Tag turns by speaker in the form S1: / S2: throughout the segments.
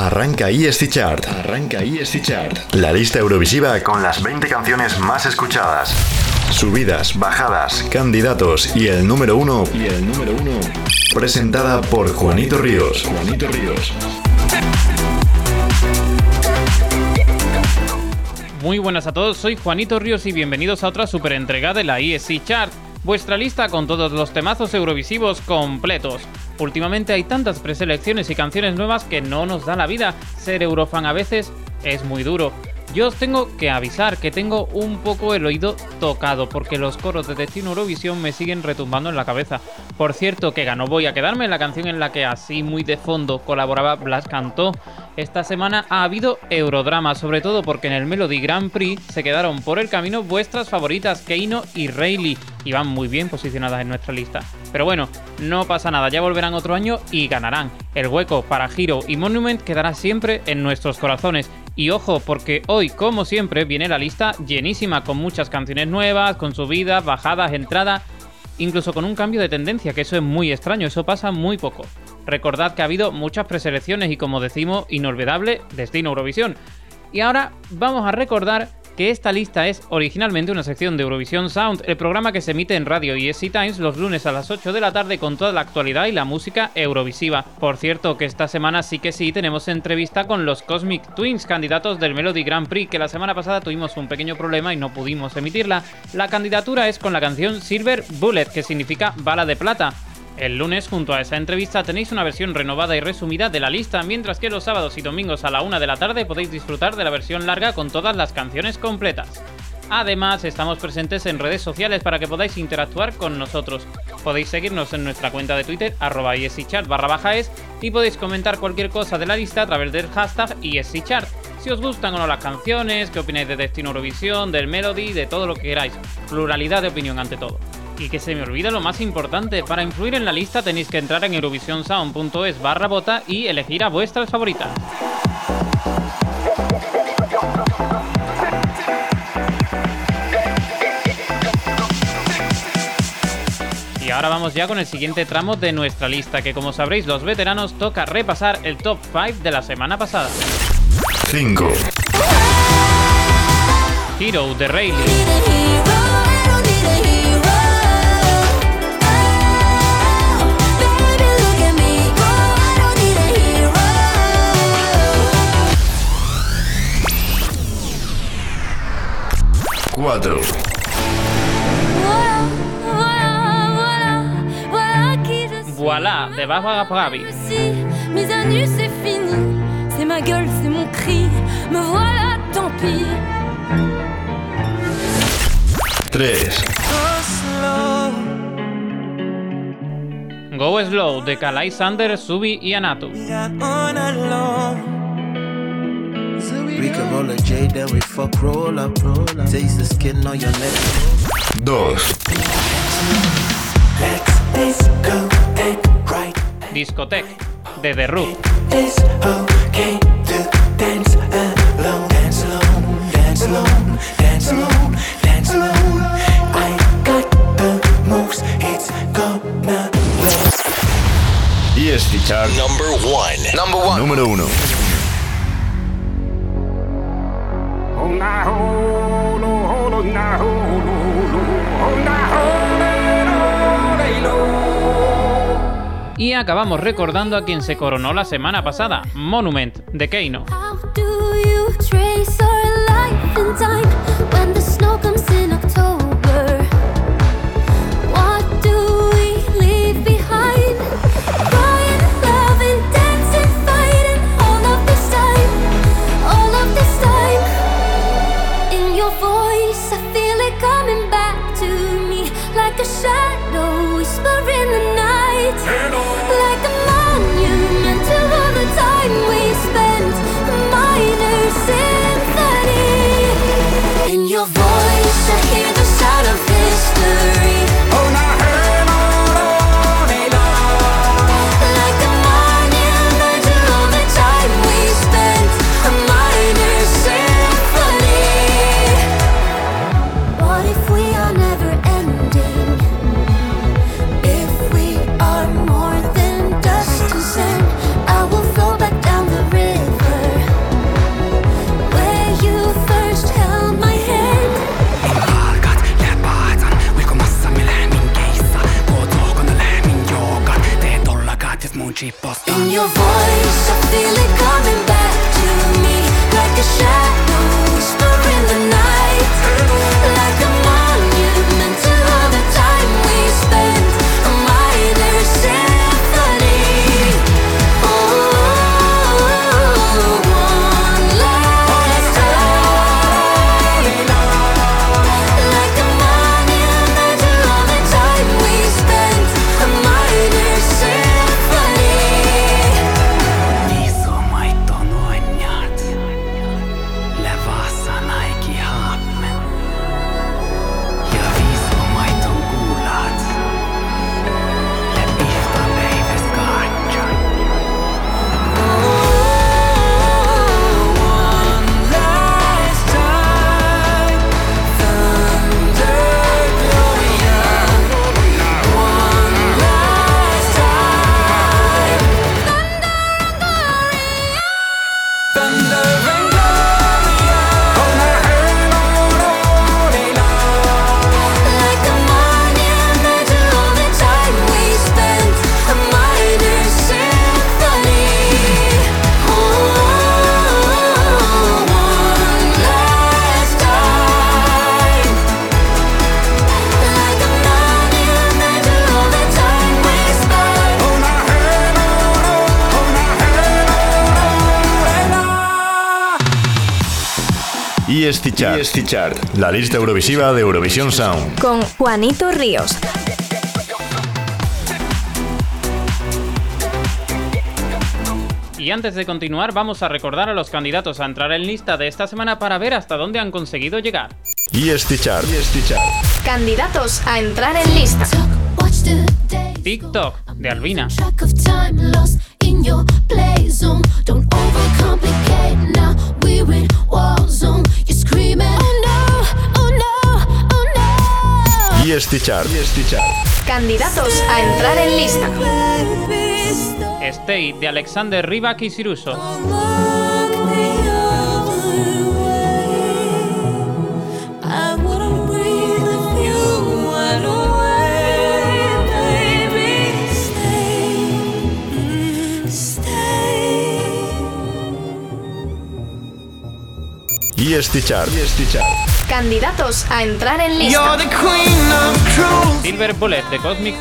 S1: Arranca ESC Chart. Arranca ESC Chart. La lista Eurovisiva con las 20 canciones más escuchadas. Subidas, bajadas, candidatos y el número uno. Y el número uno. Presentada por Juanito Ríos. Juanito Ríos.
S2: Muy buenas a todos, soy Juanito Ríos y bienvenidos a otra super entrega de la ESC Chart, vuestra lista con todos los temazos eurovisivos completos. Últimamente hay tantas preselecciones y canciones nuevas que no nos da la vida. Ser eurofan a veces es muy duro. Yo os tengo que avisar que tengo un poco el oído tocado porque los coros de Destino Eurovisión me siguen retumbando en la cabeza. Por cierto, que ganó Voy a quedarme en la canción en la que así muy de fondo colaboraba Blas Cantó. Esta semana ha habido eurodrama, sobre todo porque en el Melody Grand Prix se quedaron por el camino vuestras favoritas Keino y Rayleigh y van muy bien posicionadas en nuestra lista. Pero bueno, no pasa nada, ya volverán otro año y ganarán. El hueco para Hero y Monument quedará siempre en nuestros corazones y ojo, porque hoy, como siempre, viene la lista llenísima con muchas canciones nuevas, con subidas, bajadas, entradas, incluso con un cambio de tendencia, que eso es muy extraño, eso pasa muy poco. Recordad que ha habido muchas preselecciones y como decimos, inolvidable Destino Eurovisión. Y ahora vamos a recordar que esta lista es originalmente una sección de Eurovisión Sound, el programa que se emite en radio y ESC Times los lunes a las 8 de la tarde con toda la actualidad y la música eurovisiva. Por cierto, que esta semana sí que sí tenemos entrevista con los Cosmic Twins, candidatos del Melody Grand Prix, que la semana pasada tuvimos un pequeño problema y no pudimos emitirla. La candidatura es con la canción Silver Bullet, que significa bala de plata. El lunes, junto a esa entrevista, tenéis una versión renovada y resumida de la lista, mientras que los sábados y domingos a la una de la tarde podéis disfrutar de la versión larga con todas las canciones completas. Además, estamos presentes en redes sociales para que podáis interactuar con nosotros. Podéis seguirnos en nuestra cuenta de Twitter, arroba y podéis comentar cualquier cosa de la lista a través del hashtag ESCChart. Si os gustan o no las canciones, qué opináis de Destino Eurovisión, del Melody, de todo lo que queráis. Pluralidad de opinión ante todo. Y que se me olvida lo más importante, para influir en la lista tenéis que entrar en eurovisionsound.es barra bota y elegir a vuestras favoritas. Y ahora vamos ya con el siguiente tramo de nuestra lista, que como sabréis los veteranos toca repasar el top 5 de la semana pasada.
S1: 5.
S2: Hero de Rayleigh.
S1: Cuatro.
S2: Voilà de Baba Gabi.
S3: Mise à nu, c'est fini. C'est ma gueule, c'est mon cri. Me voilà, tant pis.
S1: 3.
S2: Go Slow de Kalai Sander, Subi y Anatu.
S4: We can roll a J, then we fuck roll up, roll up. Taste the skin on your neck.
S1: 2.
S2: Discotech de The Roop.
S5: It's okay to dance alone, dance alone, dance alone, dance alone, dance alone. I got the moves, it's gonna
S1: ESC Chart.
S6: Number one. Number one.
S1: Número 1.
S2: Y acabamos recordando a quien se coronó la semana pasada, Monument de Keino.
S7: EST Chart. EST Chart. La lista Eurovisiva de Eurovisión Sound.
S8: con Juanito Ríos.
S2: Y antes de continuar, vamos a recordar a los candidatos a entrar en lista de esta semana para ver hasta dónde han conseguido llegar.
S7: EST Chart. EST Chart.
S8: Candidatos a entrar en lista.
S2: TikTok de Albina.
S7: EST Chart.
S8: Candidatos a entrar en lista.
S2: Stay de Alexander Rybak y Siruso.
S7: EST Chart. EST Chart.
S8: Candidatos a entrar en
S9: You're
S8: lista.
S9: the queen of truth.
S2: Silver Bullet de Cosmic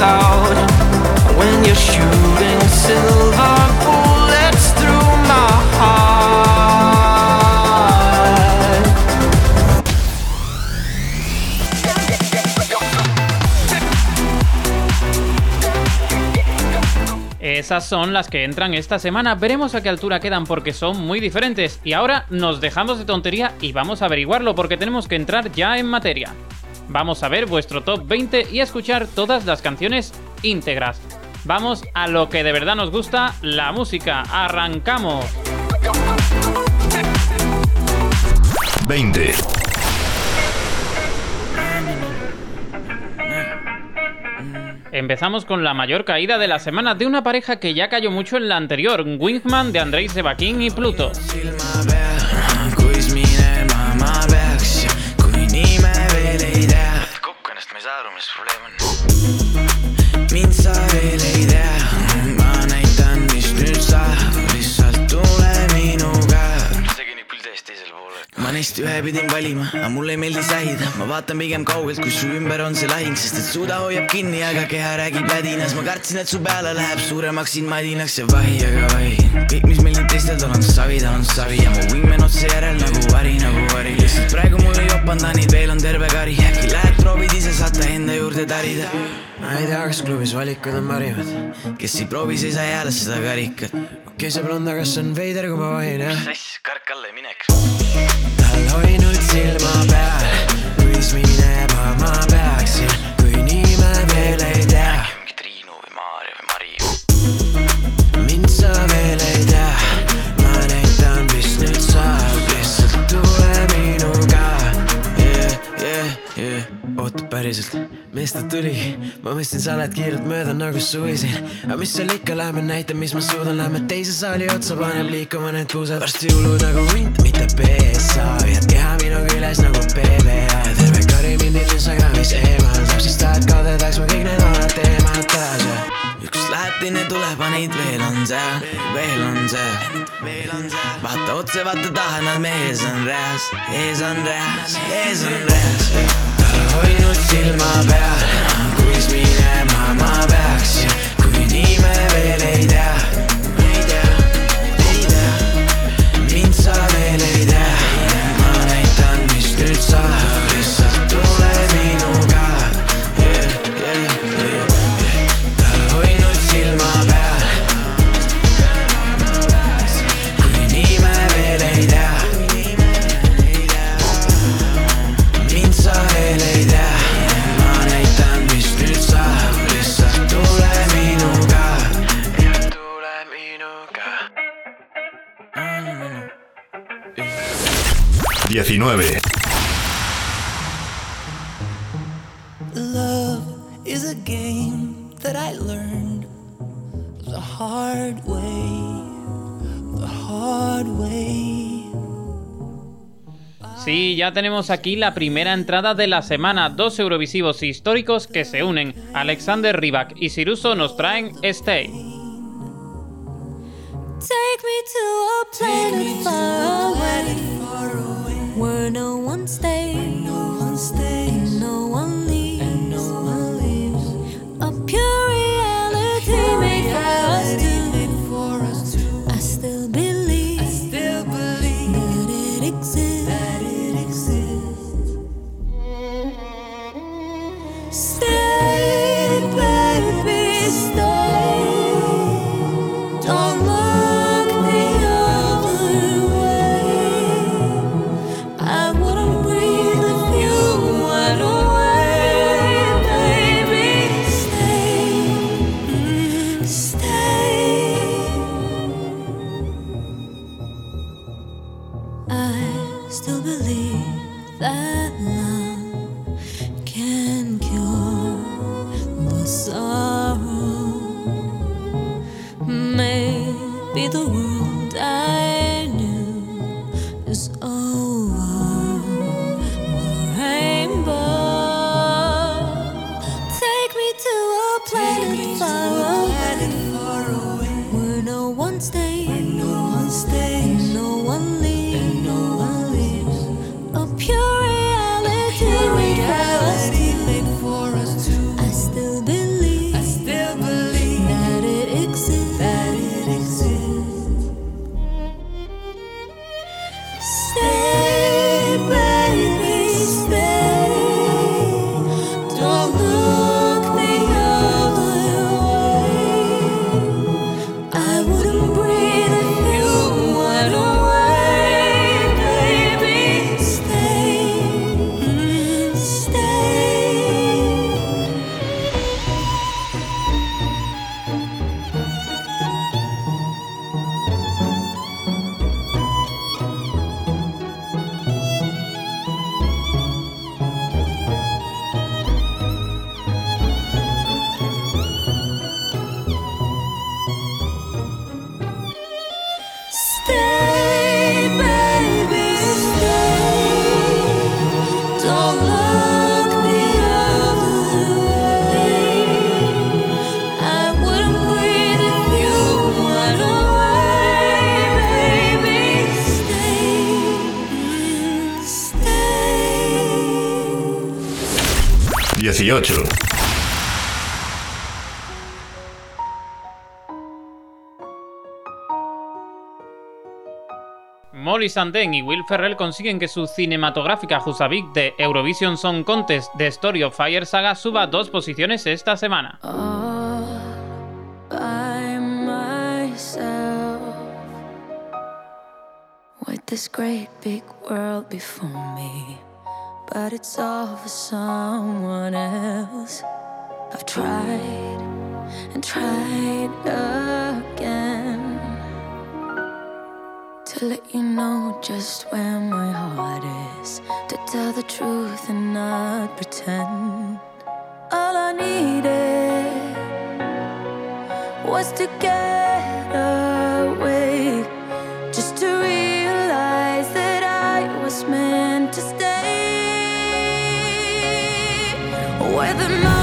S9: out. When you're shooting silver
S2: Esas son las que entran esta semana. Veremos a qué altura quedan porque son muy diferentes. Y ahora nos dejamos de tontería y vamos a averiguarlo porque tenemos que entrar ya en materia. Vamos a ver vuestro top 20 y a escuchar todas las canciones íntegras. Vamos a lo que de verdad nos gusta, la música. Arrancamos.
S7: 20.
S2: Empezamos con la mayor caída de la semana de una pareja que ya cayó mucho en la anterior, Wingman de Andrei Sebakin y Pluto.
S9: Ma neist ühe pidin valima aga mulle ei meeldi sähida. Ma vaatan pigem kaugelt kui su ümber on see lahing sest et suda hoiab kinni aga keha räägib vädinas ma kartsin et su peale läheb suuremaks siin madinaks ja vahi aga vahi. Kõik mis meil nüüd teistel tal on savi ta on savi. Ja mu wingman otse järel nagu vari nagu vari. Lihtsalt praegu mul ei jopanda neid veel on terve kari. Äkki lähed proovid ise saate enda juurde tarida. Ma ei tea kas klubis valikud on parimad. Kes ei proovi see ei saa jääda seda karikat. Okei okay, see blonda kas on veider kui ma vahin jah?
S10: Sass, kark alla ja mine, eks
S9: tal hoidnud silma peal, kuis minema ma peaksin, kui nime veel ei tea.
S10: mingi Triinu või Maarja või Mari
S9: mind sa veel päriselt, mees ta tuli, ma mõtlesin, sa lähed kiirelt mööda nagu suvisin. aga mis seal ikka, lähme näitan, mis ma suudan, lähme teise saali otsa, paneb liikuma need kuused. varsti hullud nagu hunt, mitte PSA, hoiad keha minu küljes nagu PBA. terve kari mind liedjes on gravis eemal saab siis tahad kadedaks ma kõik need vanad teemad taas ja üks läheb, teine tuleb, aga neid veel on seal, veel on seal. vaata otse, vaata taha, nad mees on reas, ees on reas, ees on reas. Hoidnud silma peal, kuis minema ma peaks, kuid nii me veel ei tea,
S1: 19.
S9: Love is a game that I learned the hard way, the hard way.
S2: Sí, ya tenemos aquí la primera entrada de la semana. Dos Eurovisivos históricos que se unen. Alexander Rybak y Siruso nos traen Stay.
S11: Take me to a planet far away, where no one stays, no one stays, no one leaves,
S1: 18.
S2: Molly Sandén y Will Ferrell consiguen que su cinematográfica Husavik de Eurovision Song Contest de Story of Fire Saga suba dos posiciones esta semana.
S11: all but it's all for someone else. I've tried and tried again to let you know just where my heart is to tell the truth and not pretend. All I needed was to get away, just to realize that I was meant
S12: Whether my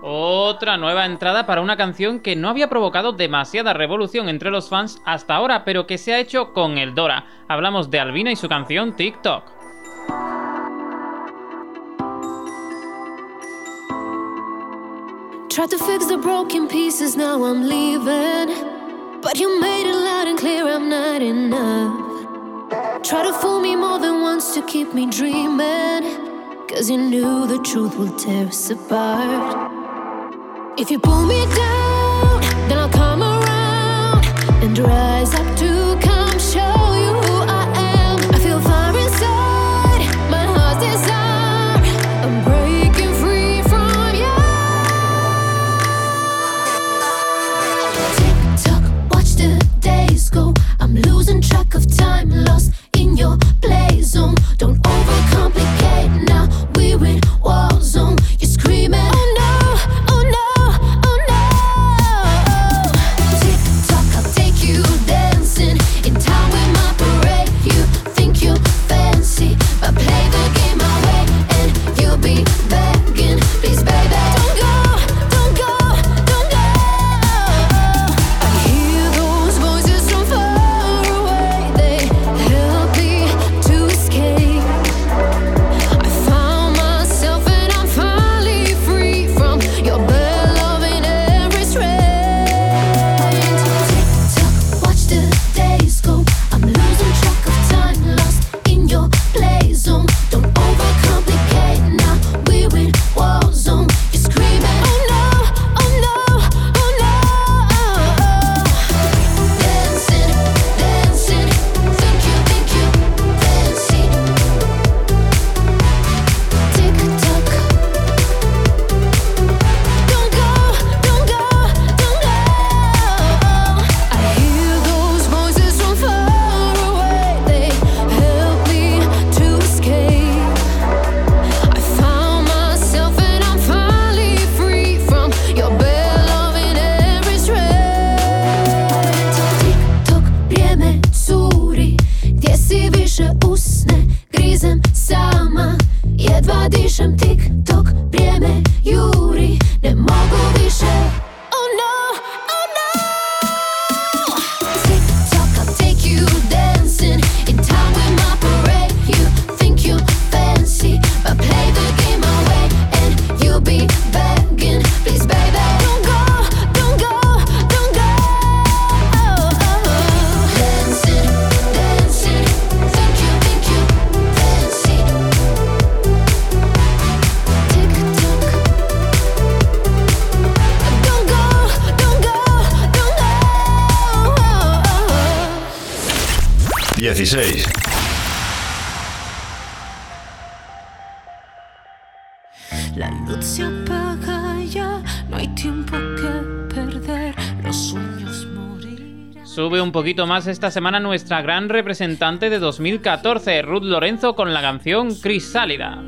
S2: Otra nueva entrada para una canción que no había provocado demasiada revolución entre los fans hasta ahora, pero que se ha hecho con el Dora. Hablamos de Albina y su canción TikTok.
S12: Try to fix the broken pieces, now I'm leaving. But you made it loud and clear I'm not enough. Try to fool me more than once to keep me dreaming. Cause you knew the truth will tear us apart. If you pull me down, then I'll come around and rise up of time, lost in your play zone. Don't overcomplicate now. We're in war zone. You're screaming,
S3: poquito más esta semana nuestra gran representante de 2014, Ruth Lorenzo, con la canción Crisálida.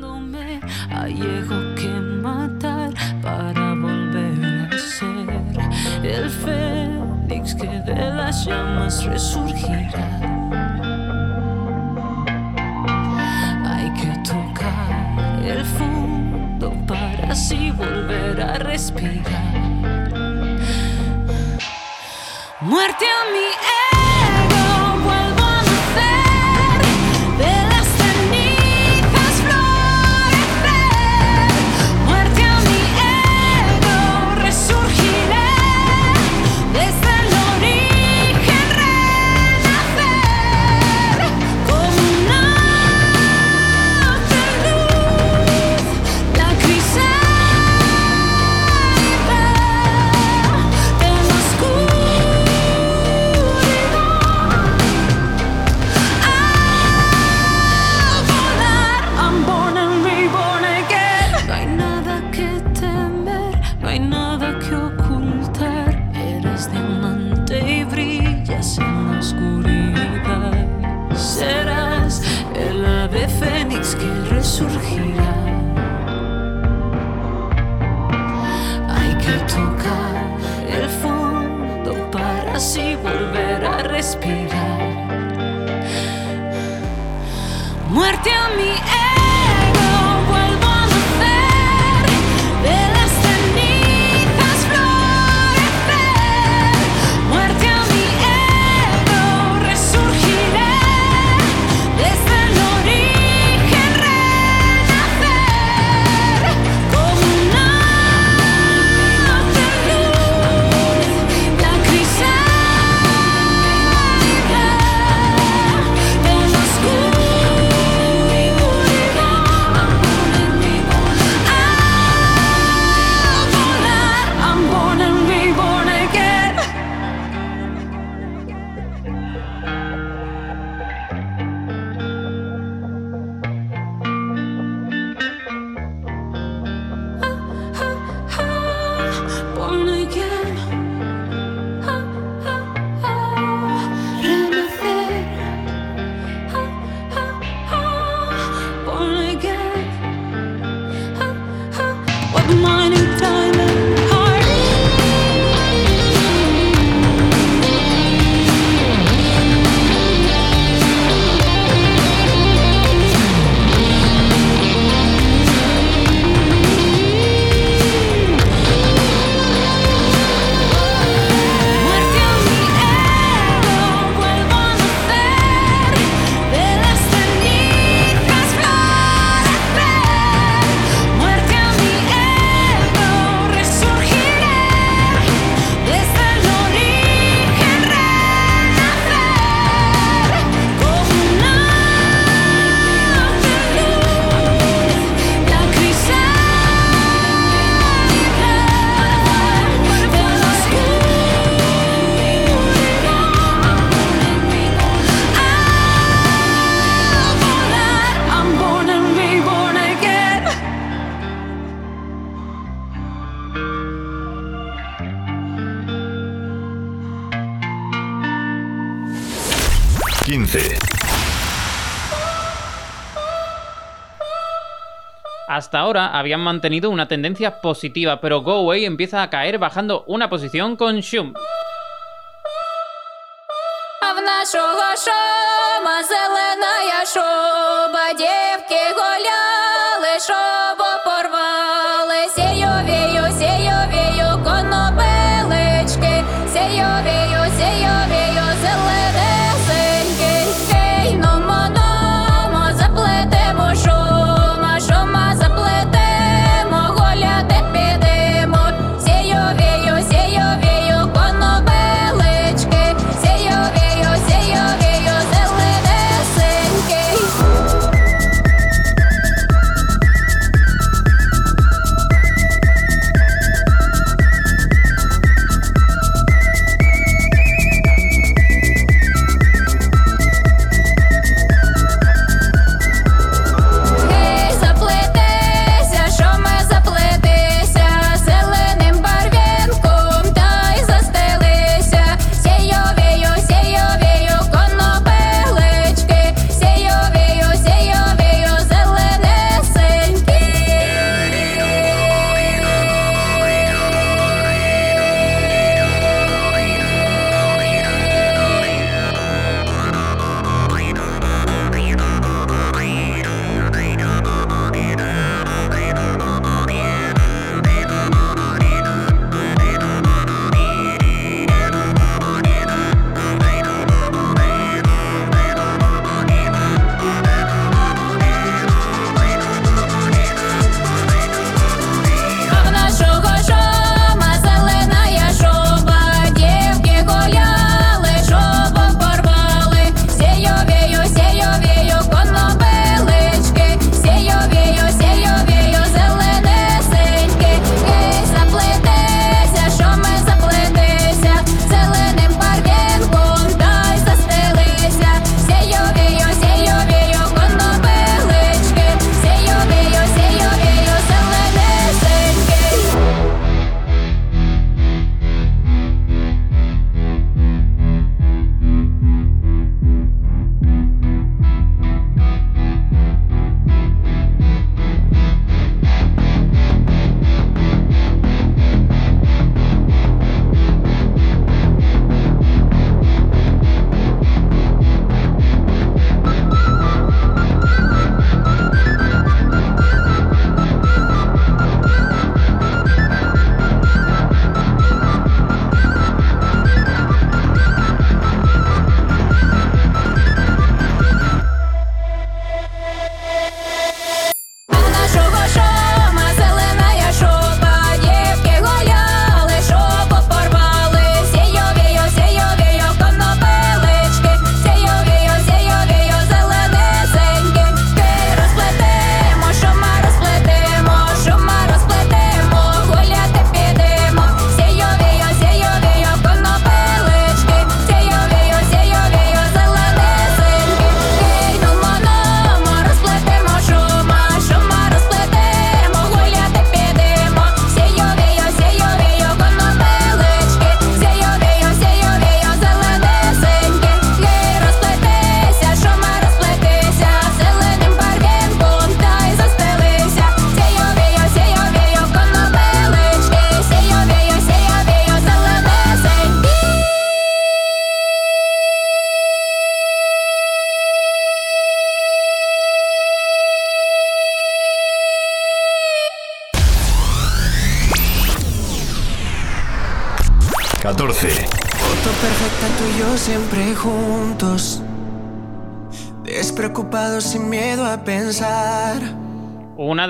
S1: 15.
S3: Hasta ahora habían mantenido una tendencia positiva, pero Go Away empieza a caer bajando una posición con Shum.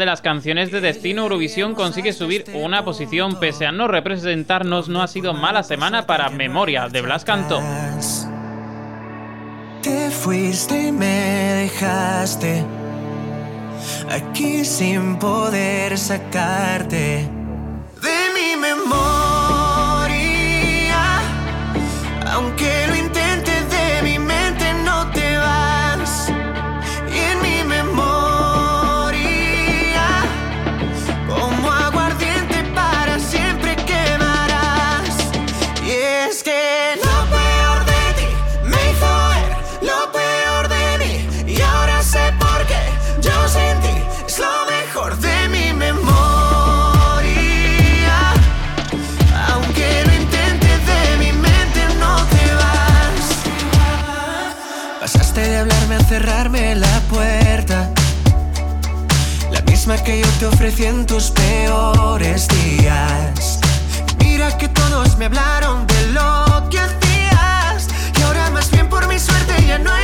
S2: las canciones de Destino Eurovisión consigue subir una posición pese a no representarnos, no ha sido mala semana para Memoria de Blas Cantó.
S4: Te fuiste y me dejaste aquí sin poder sacarte de mi memoria, aunque lo intenté. misma que yo te ofrecí en tus peores días. Mira que todos me hablaron de lo que hacías. Y ahora más bien por mi suerte ya no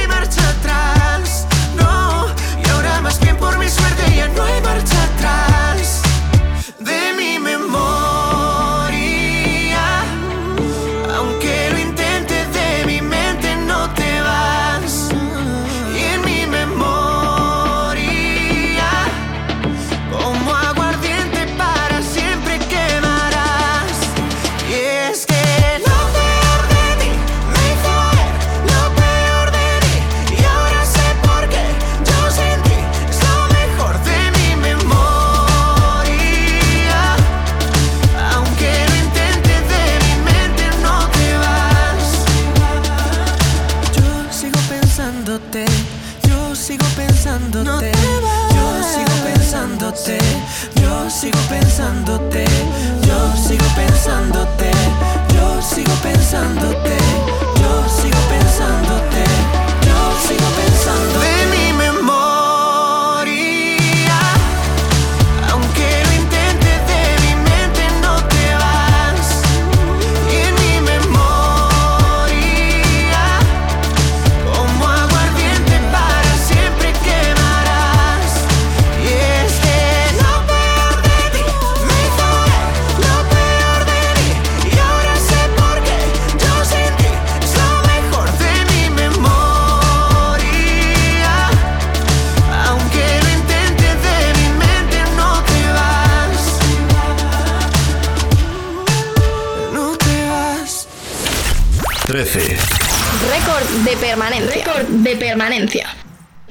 S4: de
S8: permanencia.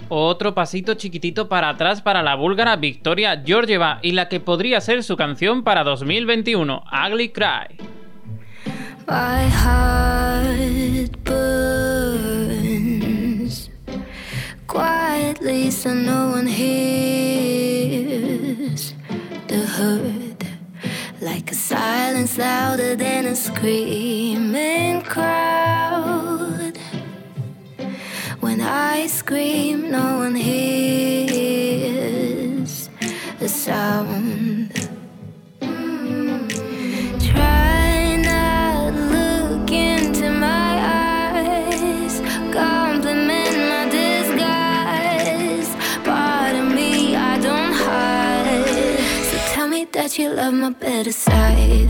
S2: Otro pasito chiquitito para atrás para la búlgara Victoria Georgieva y la que podría ser su canción para 2021, Ugly Cry.
S11: Like a louder than a screaming. When I scream, no one hears a sound. Try not look into my eyes. Compliment my disguise. Part of me I don't hide. So tell me that you love my better side.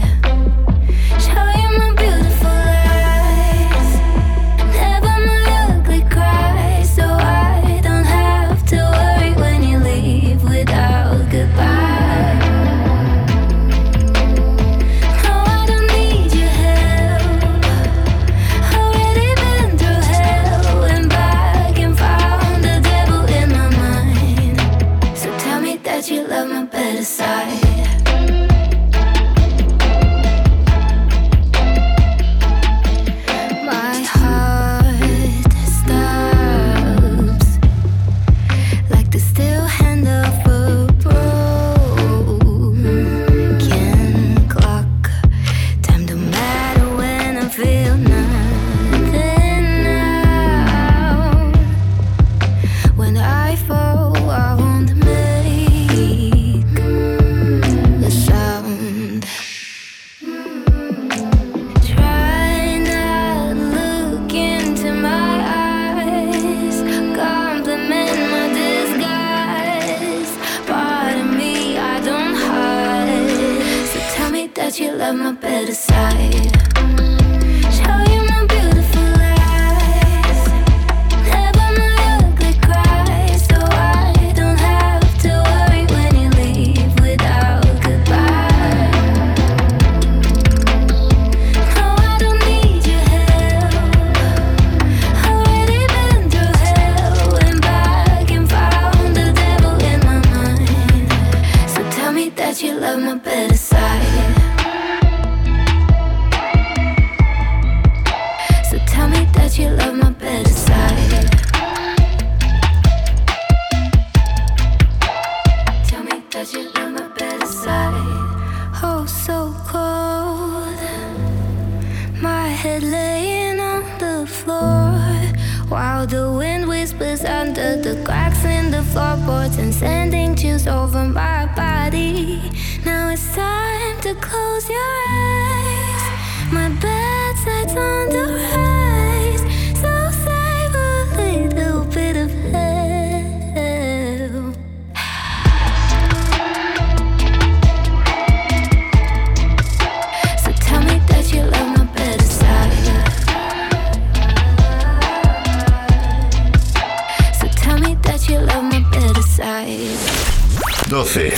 S1: 12.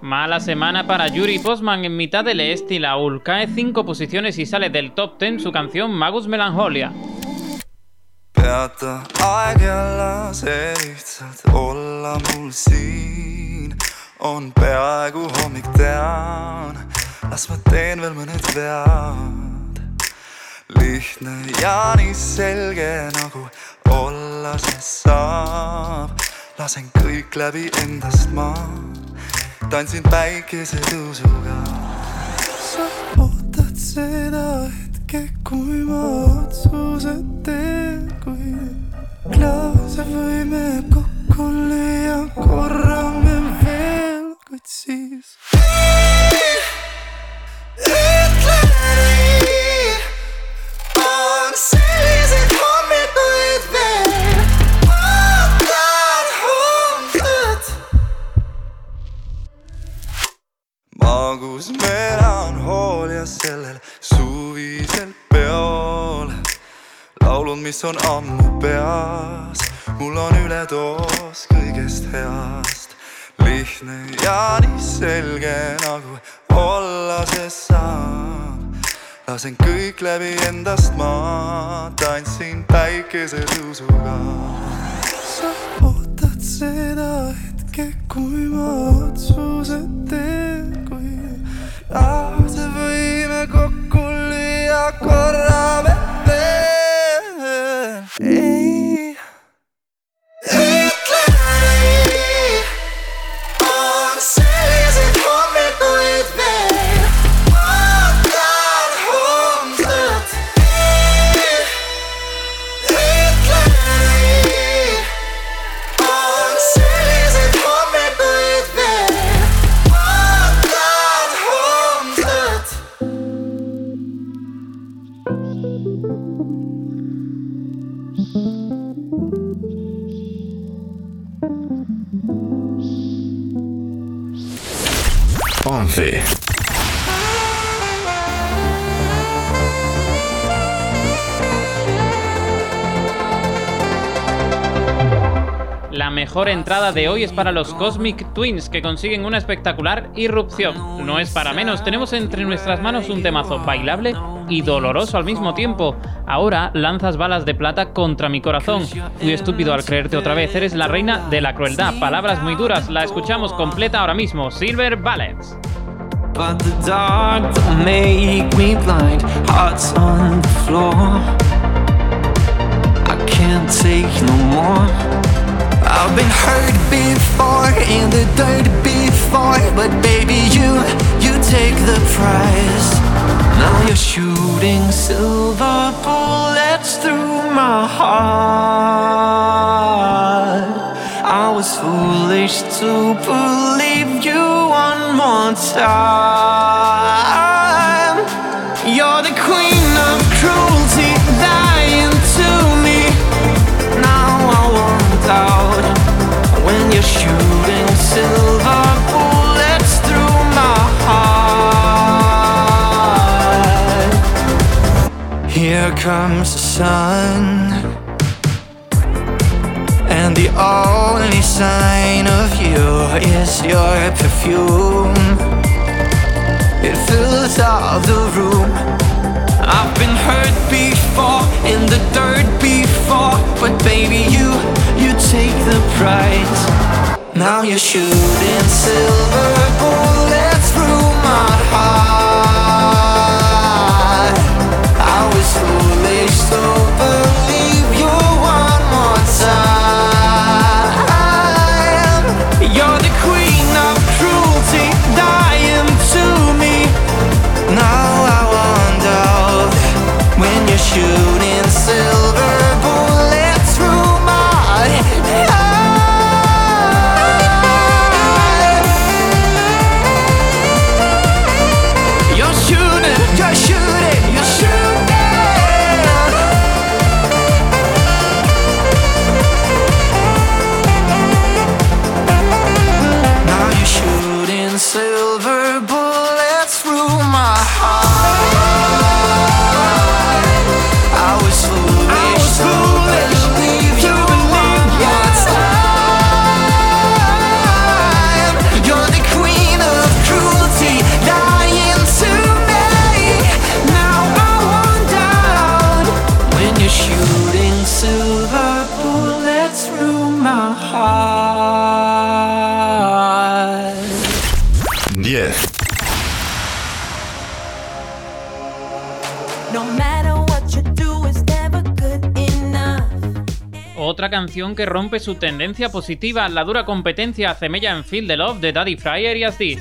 S2: Mala semana para Yuri Postman en mitad del este y la UL. Cae 5 posiciones y sale del top 10 su canción Magus Melancholia.
S13: peata aeg ja lase lihtsalt olla mul siin. on peaaegu hommik, tean, las ma teen veel mõned vead. lihtne ja nii selge nagu olla see saab. lasen kõik läbi endast ma tantsin päikesetõusuga. sa ootad seda hetke, kui ma otsuse teen, kui klaase võime kokku lüüa, korra me veel, kuid siis. Melanhoolia sellel suvisel peol. laulud, mis on ammu peas, mul on üledoos kõigest heast. lihtne ja nii selge nagu olla see saab. lasen kõik läbi endast ma tantsin päikesetõusuga. sa ootad seda hetke, kui ma otsuse teen, kui lahti võime kokku lüüa korra veel.
S2: Mejor entrada de hoy es para los Cosmic Twins, que consiguen una espectacular irrupción. No es para menos, tenemos entre nuestras manos un temazo bailable y doloroso al mismo tiempo. Ahora lanzas balas de plata contra mi corazón. Fui estúpido al creerte otra vez, eres la reina de la crueldad. Palabras muy duras, la escuchamos completa ahora mismo. Silver Ballets.
S5: But the dark don't make me blind. Hearts on the floor. I can't take no more. I've been hurt before, in the dirt before. But baby, you, you take the prize. Now you're shooting silver bullets through my heart. I was foolish to believe you one more time. comes the sun. And the only sign of you is your perfume. It fills all the room. I've been hurt before, in the dirt before. But baby you, you take the prize Now you're shooting silver bullets through my heart.
S2: Otra canción que rompe su tendencia positiva, la dura competencia a Semella en Feel the Love de Daddy Fryer y
S7: Aziz.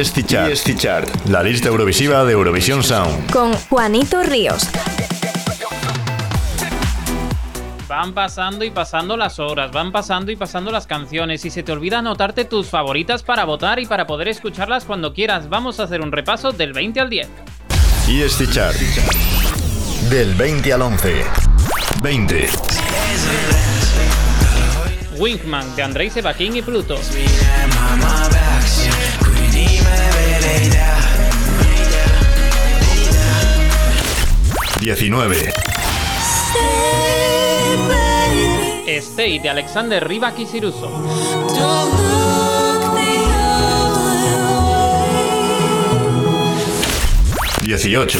S7: EST Chart. La lista eurovisiva de Eurovisión Sound.
S8: Con Juanito Ríos.
S2: Van pasando y pasando las horas, van pasando y pasando las canciones y se te olvida anotarte tus favoritas para votar y para poder escucharlas cuando quieras. Vamos a hacer un repaso del 20 al 10.
S1: EST Chart. Del 20 al 11. 20.
S2: Winkman de Andrei Sebaquín y Pluto.
S1: 19.
S2: Stay de Alexander Rybak y Siruso.
S1: 18.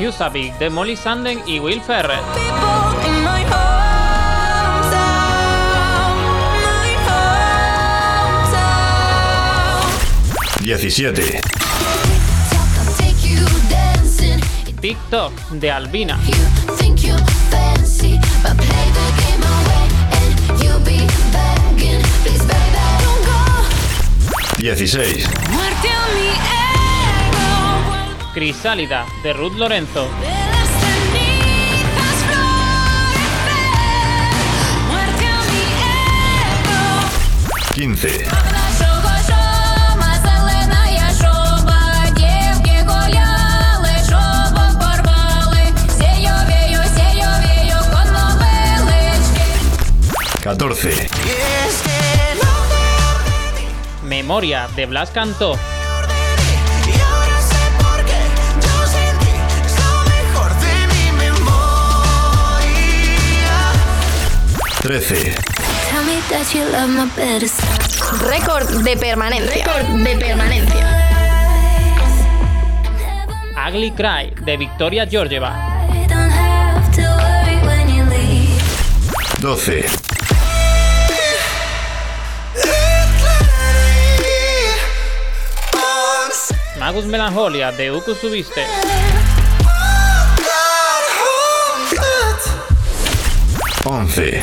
S2: Husavik de Molly Sanden y Will Ferrell.
S1: 17.
S2: TikTok de Albina.
S1: 16.
S2: Crisálida de Ruth Lorenzo.
S1: 15. Catorce.
S2: Memoria de Blas Cantó.
S1: Trece.
S3: Récord de permanencia. Récord de permanencia.
S2: Ugly Cry de Victoria Georgieva.
S1: 12.
S2: Magus Melancholia de Uku Subiste.
S1: 11.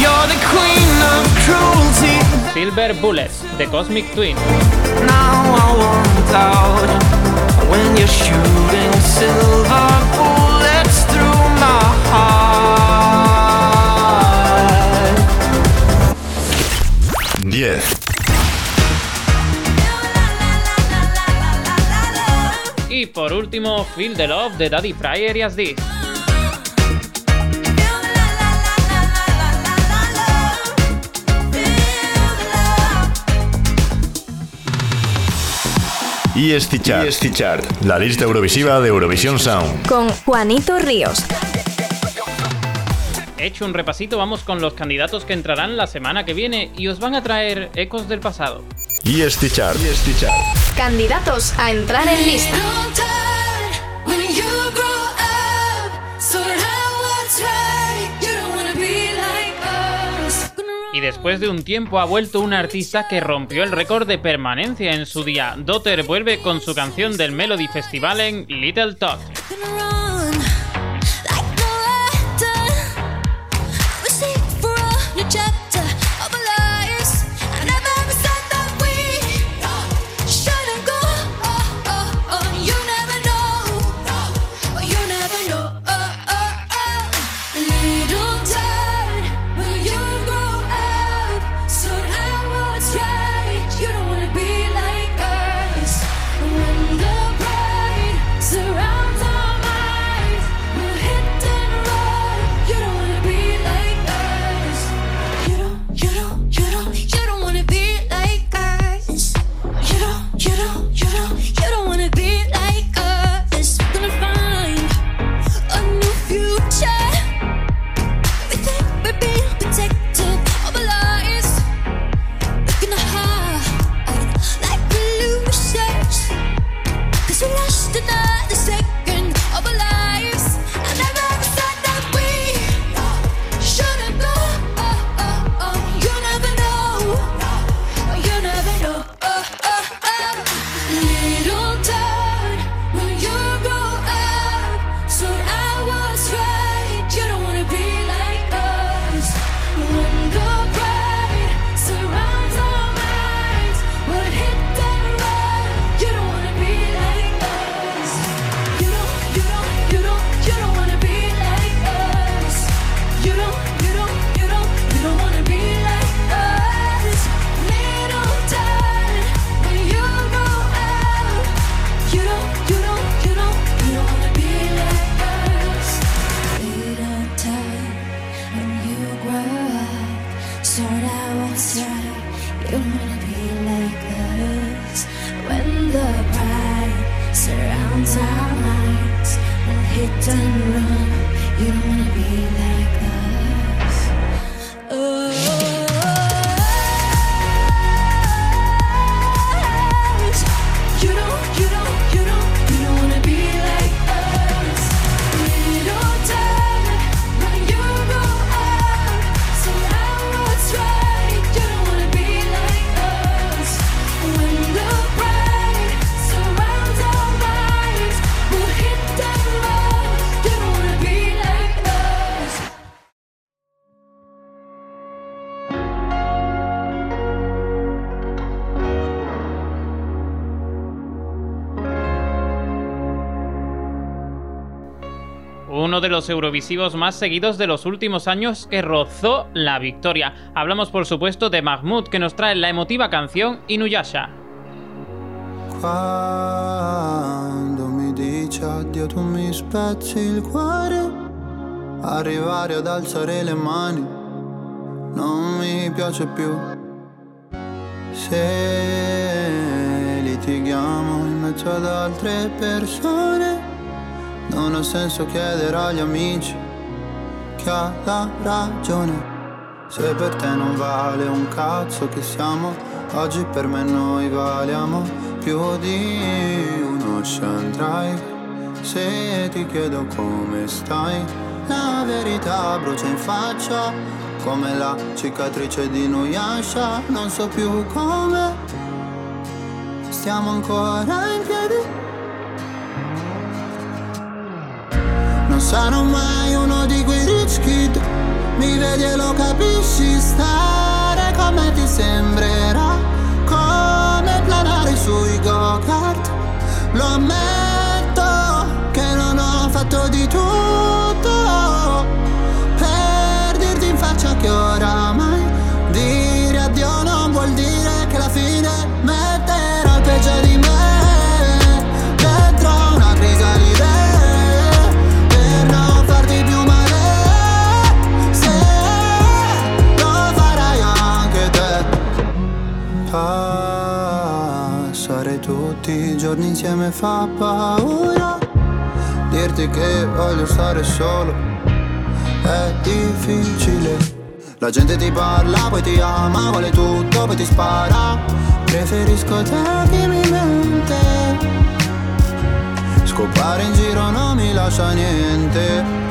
S5: You're the queen of cruelty.
S2: Silver Bullets de Cosmic Twin.
S5: Now I want out when you're shooting silver bullets through my heart.
S1: 10.
S2: Y por último, Feel the Love de Daddy Fryer y As This.
S1: EST Chart. EST Chart. La lista eurovisiva de Eurovisión Sound.
S3: Con Juanito Ríos.
S2: Hecho un repasito, vamos con los candidatos que entrarán la semana que viene y os van a traer ecos del pasado.
S1: EST Chart. EST Chart.
S3: Candidatos a entrar en lista.
S2: Y después de un tiempo ha vuelto un artista que rompió el récord de permanencia en su día. Dotter vuelve con su canción del Melody Festival en Little Talk. Los Eurovisivos más seguidos de los últimos años que rozó la victoria. Hablamos por supuesto de Mahmoud que nos trae la emotiva canción Inuyasha.
S14: Quando mi dici addio tu mi spezzi il cuore Arrivare ad alzare le mani non mi piace più Se litighiamo in mezzo ad altre persone Non ha senso chiedere agli amici chi ha la ragione. Se per te non vale un cazzo che siamo Oggi per me noi valiamo più di un ocean drive Se ti chiedo come stai. La verità brucia in faccia Come la cicatrice di Nuyasha. Non so più come Stiamo ancora in piedi sarò mai uno di quei rich kid. Mi vedi e lo capisci Stare con me ti sembrerà Come planare sui go-kart. Lo ammetto fa paura Dirti che voglio stare solo. È difficile. La gente ti parla, poi ti ama, vuole tutto, poi ti spara. Preferisco te che mi mente. Scopare in giro non mi lascia niente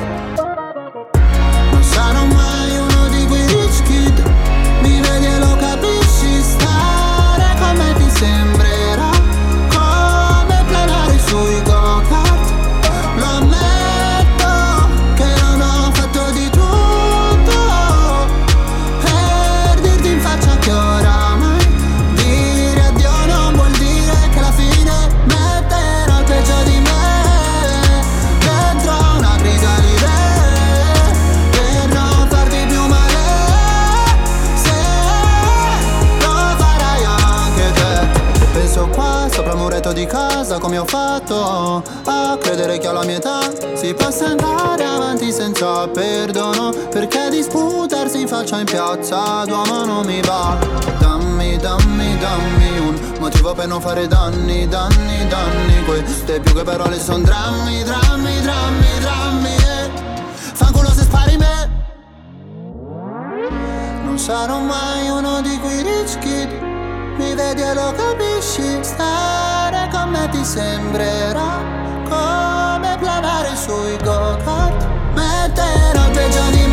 S14: ho fatto A credere che alla mia età si possa andare avanti senza perdono Perché disputarsi in faccia in piazza d'uomo non mi va. Dammi, dammi, dammi un motivo per non fare danni, danni, danni Queste più che parole son drammi, drammi, drammi, drammi eh. Fanculo se spari me. Non sarò mai uno di quei rich kid Mi vedi e lo capisci Stare con me ti sembrerà Come planare sui go-kart. Metterò il peggio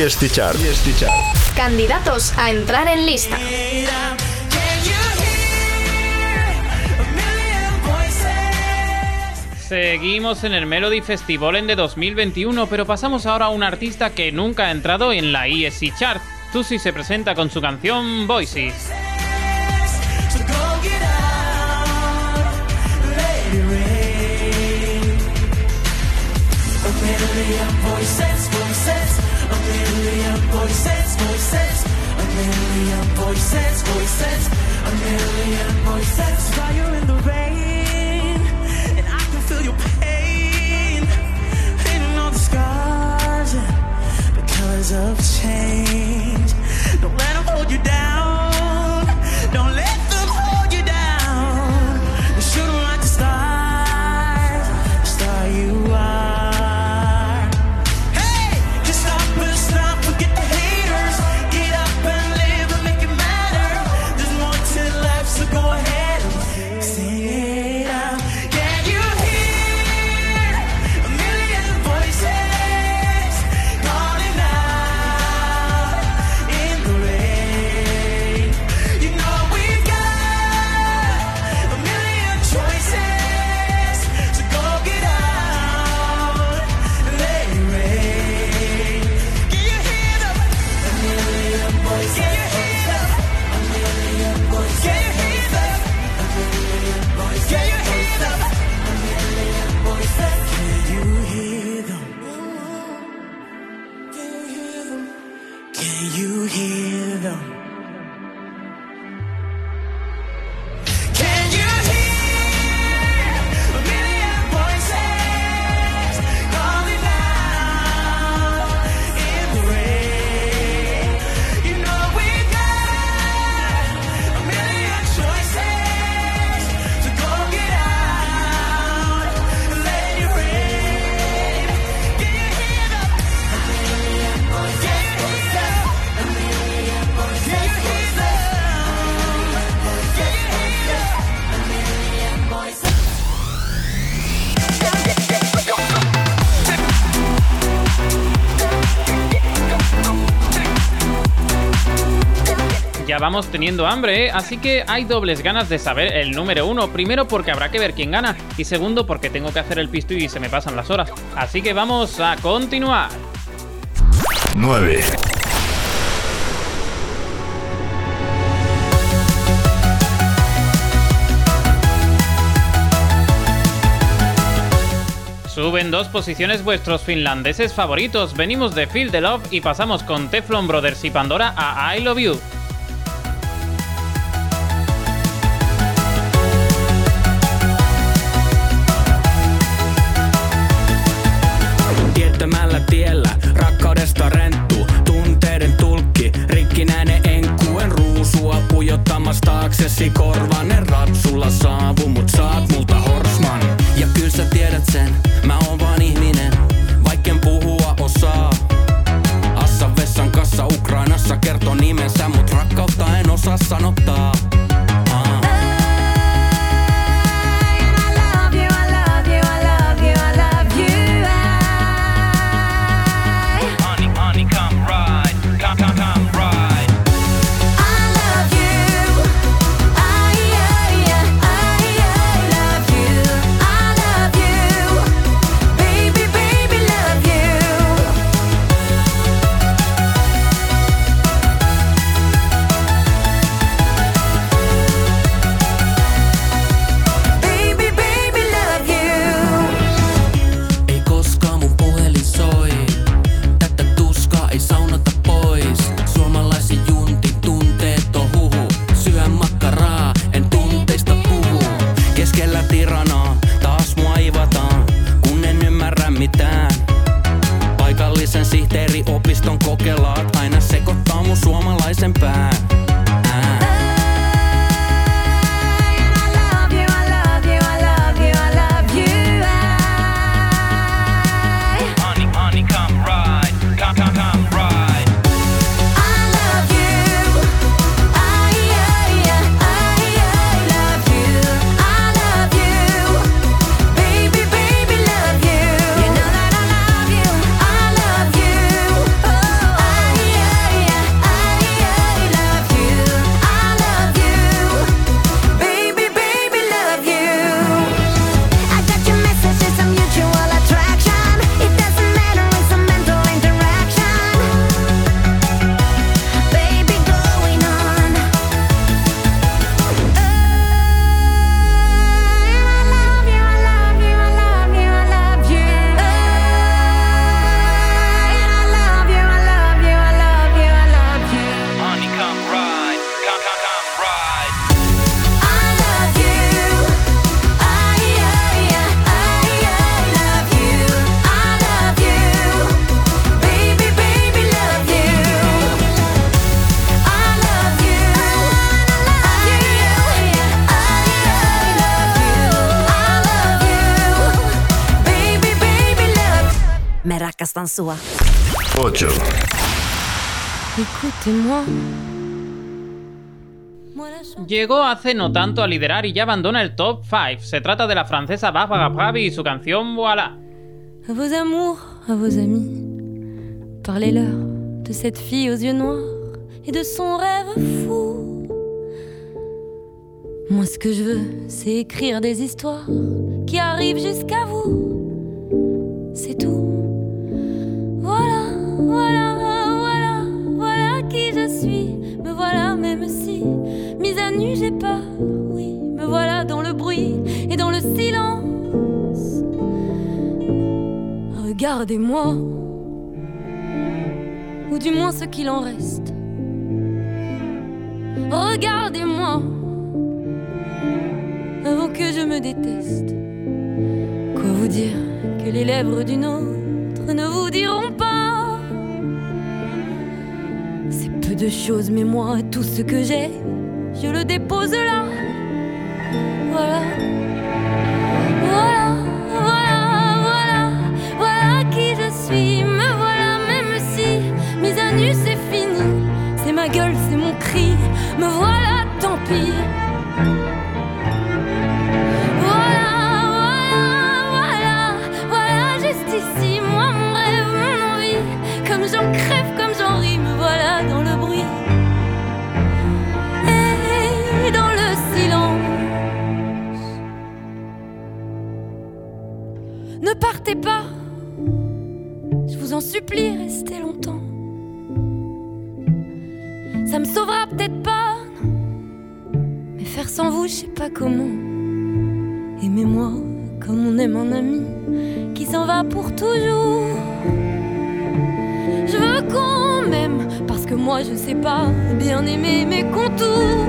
S7: EST Chart. EST Chart.
S8: Candidatos a entrar en lista.
S2: Seguimos en el Melody Festival en de 2021, pero pasamos ahora a un artista que nunca ha entrado en la ESC Chart. Tusi se presenta con su canción Voices.
S5: million voices, voices, a million voices, voices, a million voices, voices, a million voices. Fire in the rain, and I can feel your pain, painting all the scars, the colors of change. Don't let them hold you down.
S2: teniendo hambre, ¿eh? así que hay dobles ganas de saber el número uno. Primero porque habrá que ver quién gana y segundo porque tengo que hacer el pisto y se me pasan las horas. Así que vamos a continuar.
S1: 9.
S2: Suben dos posiciones vuestros finlandeses favoritos. Venimos de Field the Love y pasamos con Teflon Brothers y Pandora a I Love You.
S15: taaksesi korvanen ratsulla saavu, mut saat multa horsman. Ja kyllä sä tiedät sen,
S16: me rakastan sua.
S1: 8.
S12: Écoutez-moi.
S2: Llegó hace no tanto a liderar y ya abandona el top 5. Se trata de la francesa Barbara Pravi y su canción Voilà.
S12: À vos amours, à vos amis, parlez-leur de cette fille aux yeux noirs et de son rêve fou. Moi, ce que je veux, c'est écrire des histoires qui arrivent jusqu'à vous. C'est tout. À j'ai peur. Oui, me voilà dans le bruit et dans le silence. Regardez-moi, ou du moins ce qu'il en reste. Regardez-moi, avant que je me déteste. Quoi vous dire que les lèvres d'une autre ne vous diront pas? C'est peu de choses, mais moi, tout ce que j'ai, je le dépose là. Voilà. Voilà, voilà, voilà, voilà qui je suis. Me voilà, même si mise à nu c'est fini. C'est ma gueule, c'est mon cri. Me voilà, tant pis. Pas, je vous en supplie, restez longtemps. Ça me sauvera peut-être pas, mais faire sans vous, je sais pas comment. Aimez-moi comme on aime un ami qui s'en va pour toujours. Je veux qu'on m'aime parce que moi je sais pas bien aimer mes contours.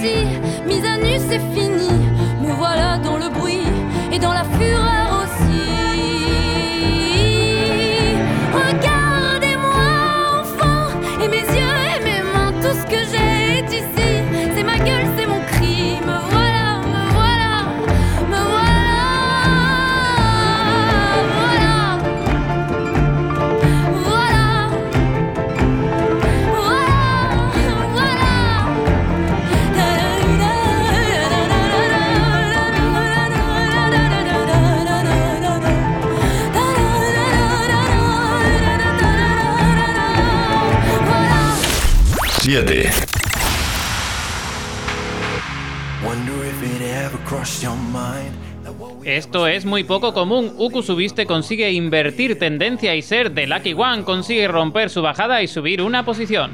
S12: Si mise à nu c'est fini. Me voilà dans le bruit et dans la fureur
S2: Esto es muy poco común. Uku Subiste consigue invertir tendencia y ser The Lucky One consigue romper su bajada y subir una posición.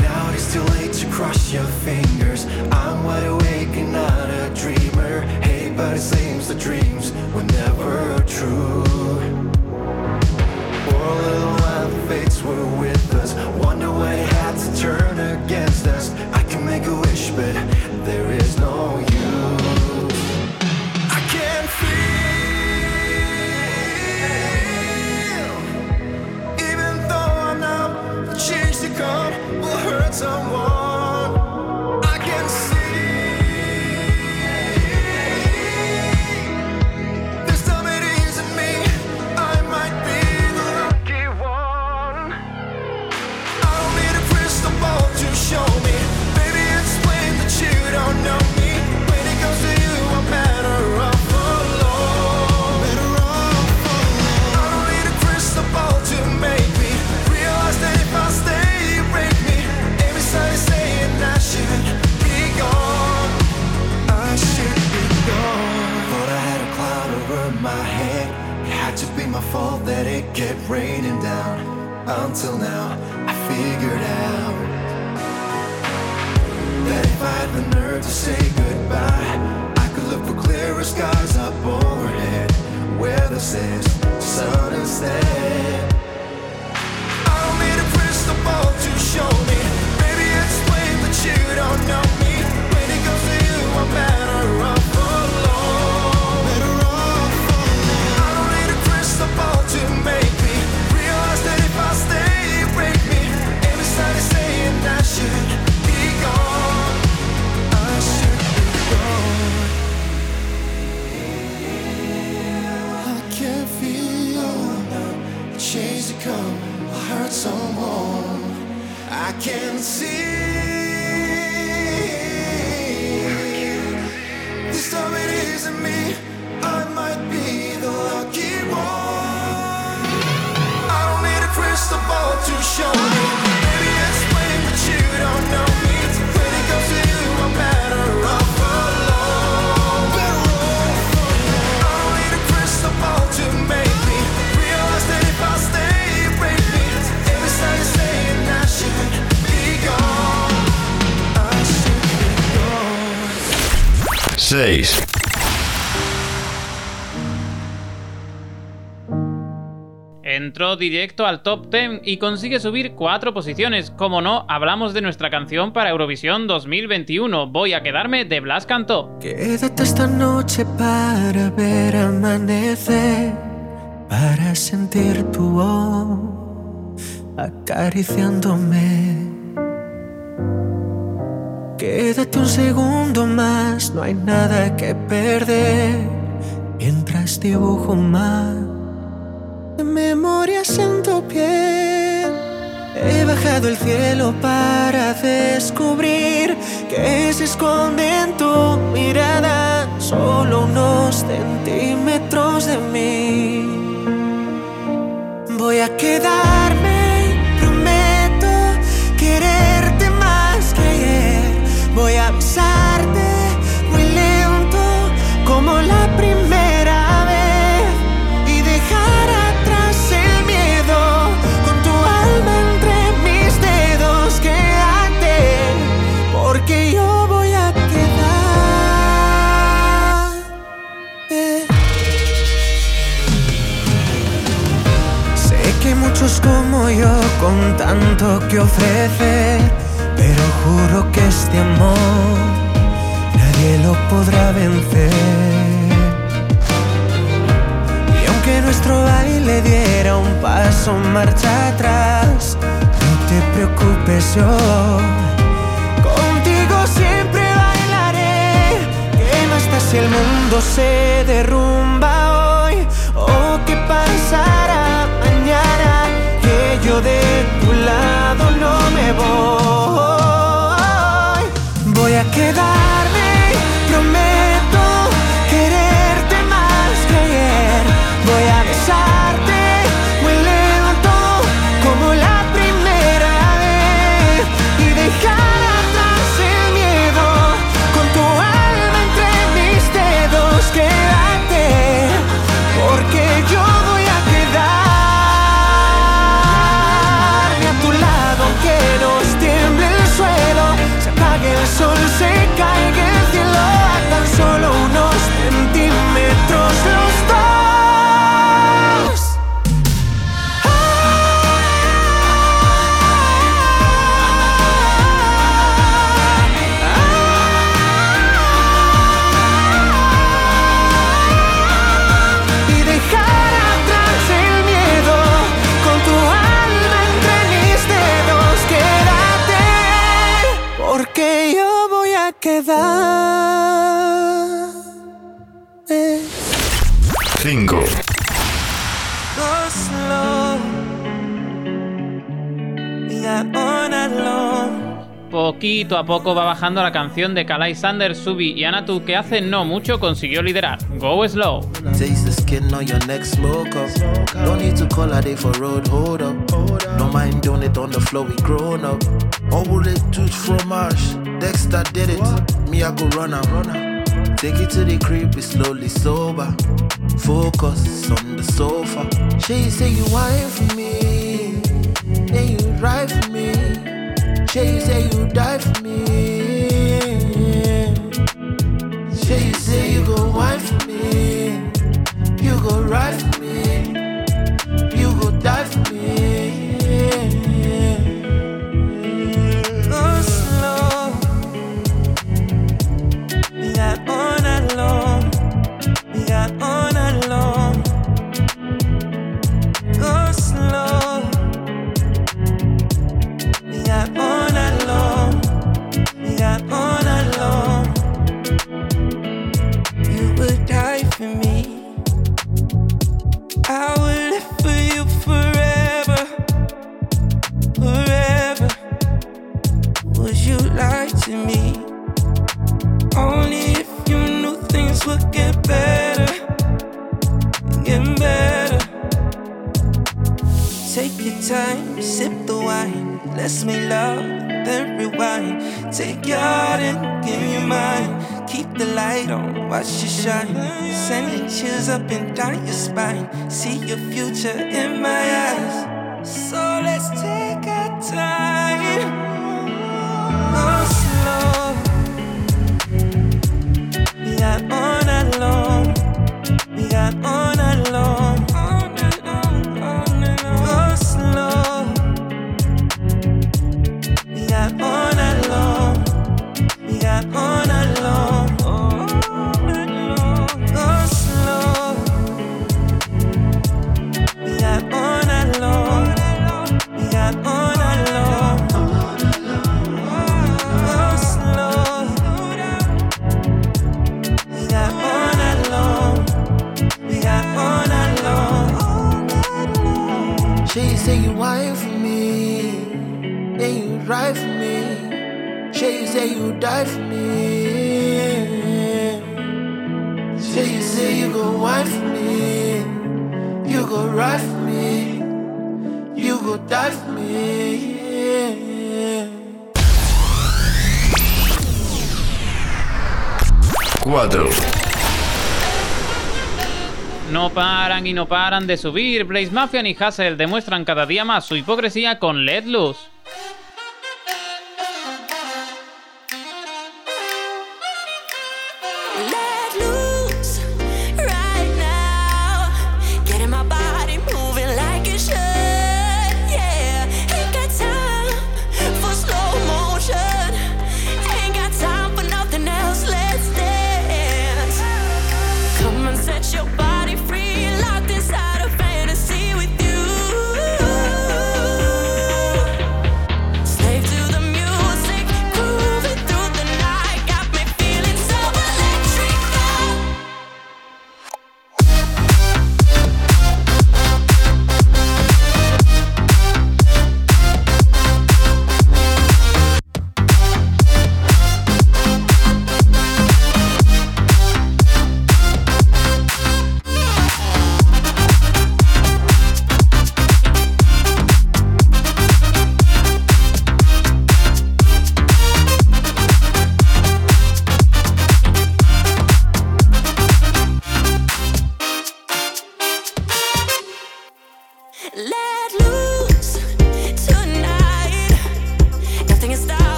S17: Now it's too late to cross your fingers. I'm wide awake and not a dreamer. Hey, but it seems the dreams were never true. Fates were with us. Wonder what had to turn against us. I can make a wish, but there is no use. I can feel, even though I know the change to come will hurt someone. My fault that it kept raining down. Until now, I figured out that if I had the nerve to say goodbye, I could look for clearer skies up overhead. Weather says sun instead. I don't need a crystal ball to show me. Baby, explain that you don't know me. When it comes to you, I'm better
S5: hurt someone. I can see. This time it isn't me.
S7: 6.
S2: Entró directo al top 10 y consigue subir 4 posiciones. Como no, hablamos de nuestra canción para Eurovisión 2021. Voy a quedarme de Blas Cantó.
S5: Quédate esta noche para ver amanecer, para sentir tu voz acariciándome. Quédate un segundo más, no hay nada que perder. Mientras dibujo más de memorias en tu piel. He bajado el cielo para descubrir que se esconde en tu mirada solo unos centímetros de mí. Voy a quedarme, Voy a besarte muy lento como la primera vez y dejar atrás el miedo con tu alma entre mis dedos. Quédate porque yo voy a quedar. Sé que muchos como yo con tanto que ofrecer, pero juro que este amor nadie lo podrá vencer. Y aunque nuestro baile diera un paso marcha atrás, no te preocupes yo. Contigo siempre bailaré. ¿Qué más da si el mundo se derrumba hoy? ¿O qué pasará mañana? Que yo de tu lado no me voy. Voy a quedarme, A
S2: poco va bajando la canción de Kalai Sanders, Subi y Anatu que hace no mucho consiguió liderar. Go Slow.
S4: She say you die for me. She say you go wine for me, you go ride for me, Kiss me
S18: love. then rewind. Take your heart and give me mine. Keep the light on, watch it shine. Sending chills up and down your spine. See your future in my eyes. So
S7: paran de subir, Blaze Mafia y Hassel demuestran cada día más su hipocresía con Led Luz.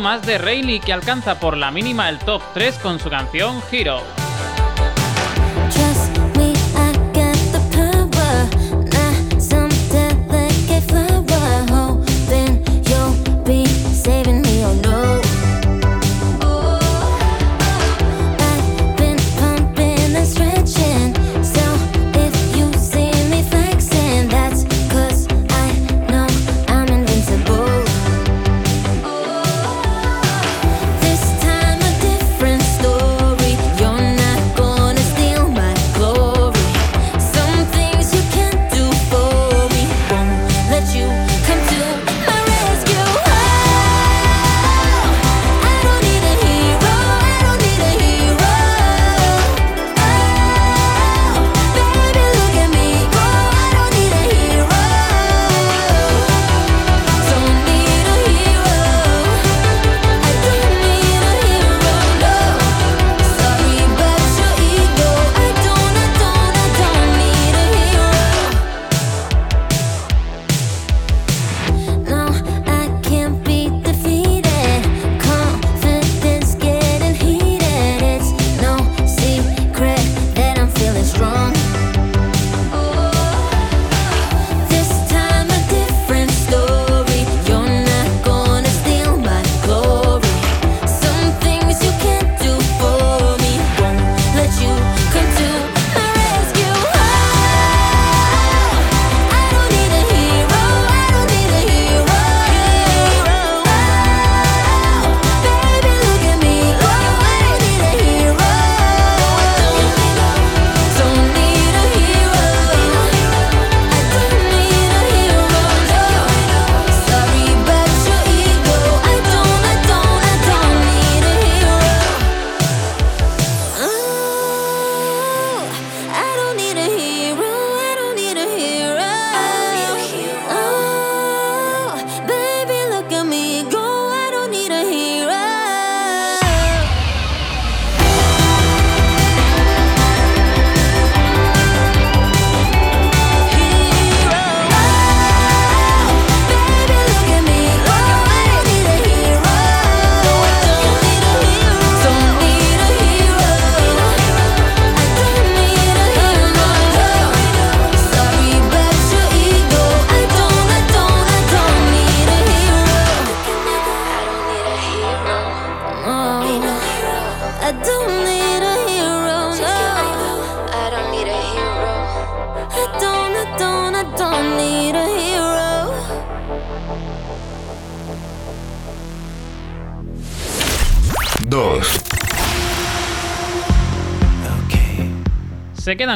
S7: más de Rayleigh que alcanza por la mínima el top 3 con su canción Hero.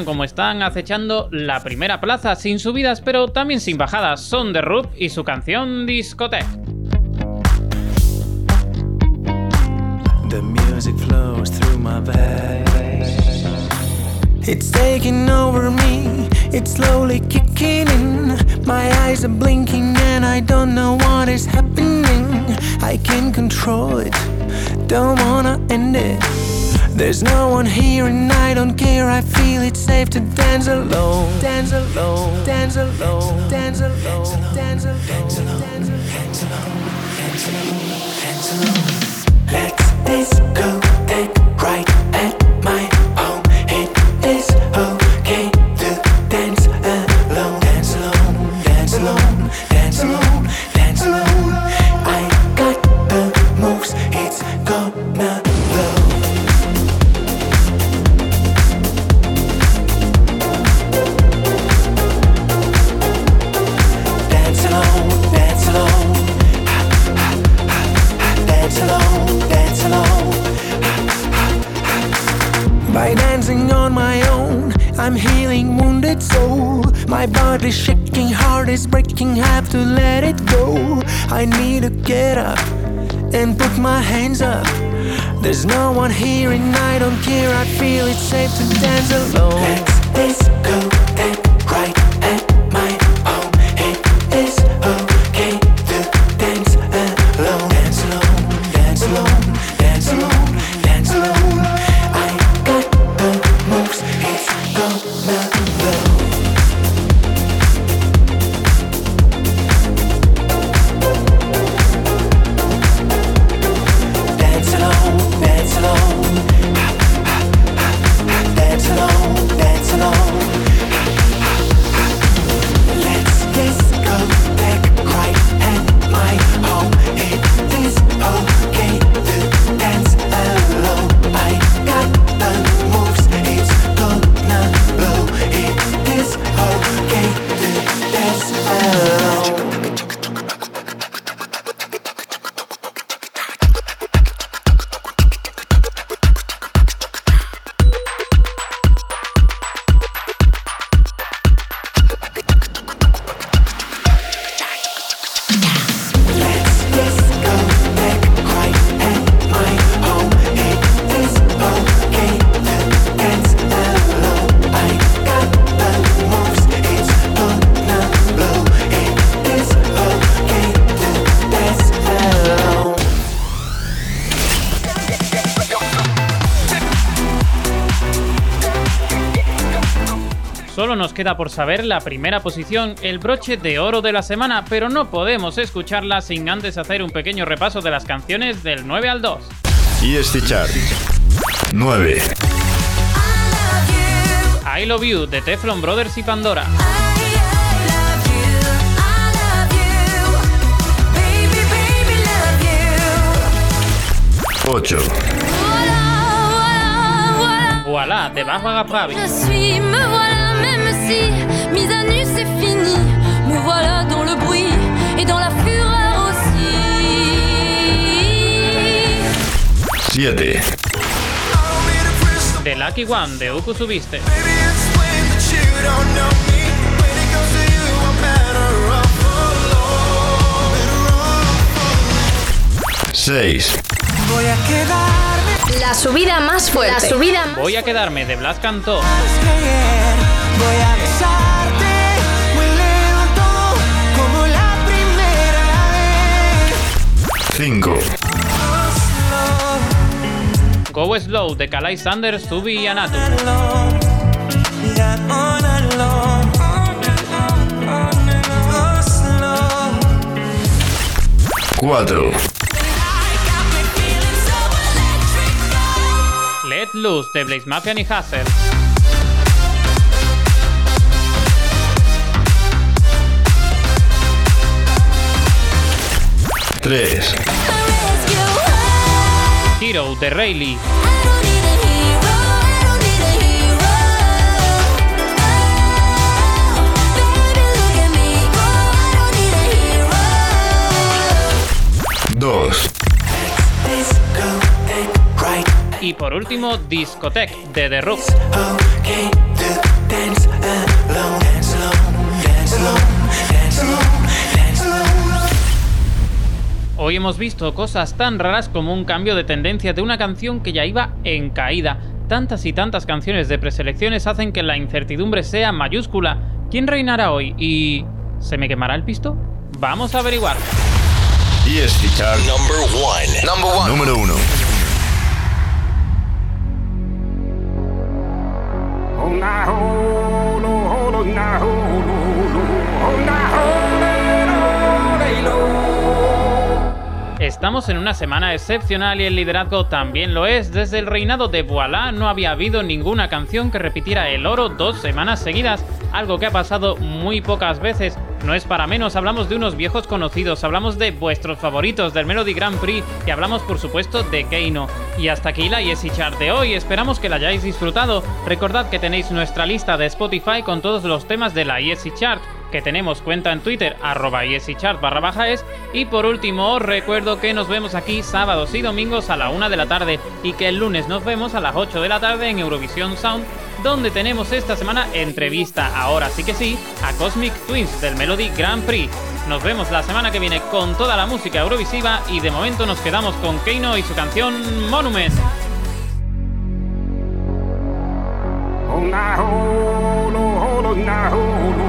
S2: Como están acechando la primera plaza sin subidas pero también sin bajadas. Son The Rub y su canción Discotheque.
S5: The music flows through my veins. It's taking over me, it's slowly kicking in. My eyes are blinking and I don't know what is happening. I can't control it, don't wanna end it. There's no one here and I don't care. I feel it's safe to dance alone. Dance alone, dance alone, dance alone, dance alone, dance alone, shaking, heart is breaking, have to let it go. I need to get up and put my hands up. There's no one here and I don't care. I feel it's safe to dance alone. Let's right
S2: queda por saber la primera posición, el broche de oro de la semana, pero no podemos escucharla sin antes hacer un pequeño repaso de las canciones del 9 al 2.
S1: ESC Chart. 9.
S2: I Love You de Teflon Brothers y Pandora.
S1: 8.
S2: Voilà de Barbara Pravi.
S3: Si mise à nu c'est fini. Me voilà dans le bruit et dans la fureur aussi.
S1: 7.
S2: The Lucky One de Uku Subiste.
S1: 6.
S5: Voy a quedarme
S8: La subida más fuerte. La subida más
S2: Voy a quedarme de Blas Cantó.
S5: Más que ayer. Voy a besarte. Huele a todo como la primera vez.
S1: 5.
S2: Go Slow de Kalai Sanders, Subi y Anatu.
S1: 4.
S2: Let Loose de Blaze Mafia y Hazel.
S1: 3.
S2: Hero de Rayleigh.
S7: Dos.
S2: Y por último, Discotech de The
S9: Rook.
S2: Hoy hemos visto cosas tan raras como un cambio de tendencia de una canción que ya iba en caída. Tantas y tantas canciones de preselecciones hacen que la incertidumbre sea mayúscula. ¿Quién reinará hoy? ¿Y se me quemará el pisto? Vamos a averiguar.
S7: ESC Chart
S6: Number one. Number one.
S7: número 1.
S2: Estamos en una semana excepcional y el liderazgo también lo es. Desde el reinado de Voilà no había habido ninguna canción que repitiera el oro dos semanas seguidas, algo que ha pasado muy pocas veces. No es para menos, hablamos de unos viejos conocidos, hablamos de vuestros favoritos del Melody Grand Prix y hablamos por supuesto de Keino. Y hasta aquí la Yesi Chart de hoy, esperamos que la hayáis disfrutado. Recordad que tenéis nuestra lista de Spotify con todos los temas de la Yesi Chart que tenemos cuenta en Twitter, arroba barra. Y por último, os recuerdo que nos vemos aquí sábados y domingos a la 1 de la tarde y que el lunes nos vemos a las 8 de la tarde en Eurovisión Sound, donde tenemos esta semana entrevista, ahora sí que sí, a Cosmic Twins del Melody Grand Prix. Nos vemos la semana que viene con toda la música eurovisiva y de momento nos quedamos con Keino y su canción Monument.
S19: Oh, oh, no, oh, oh,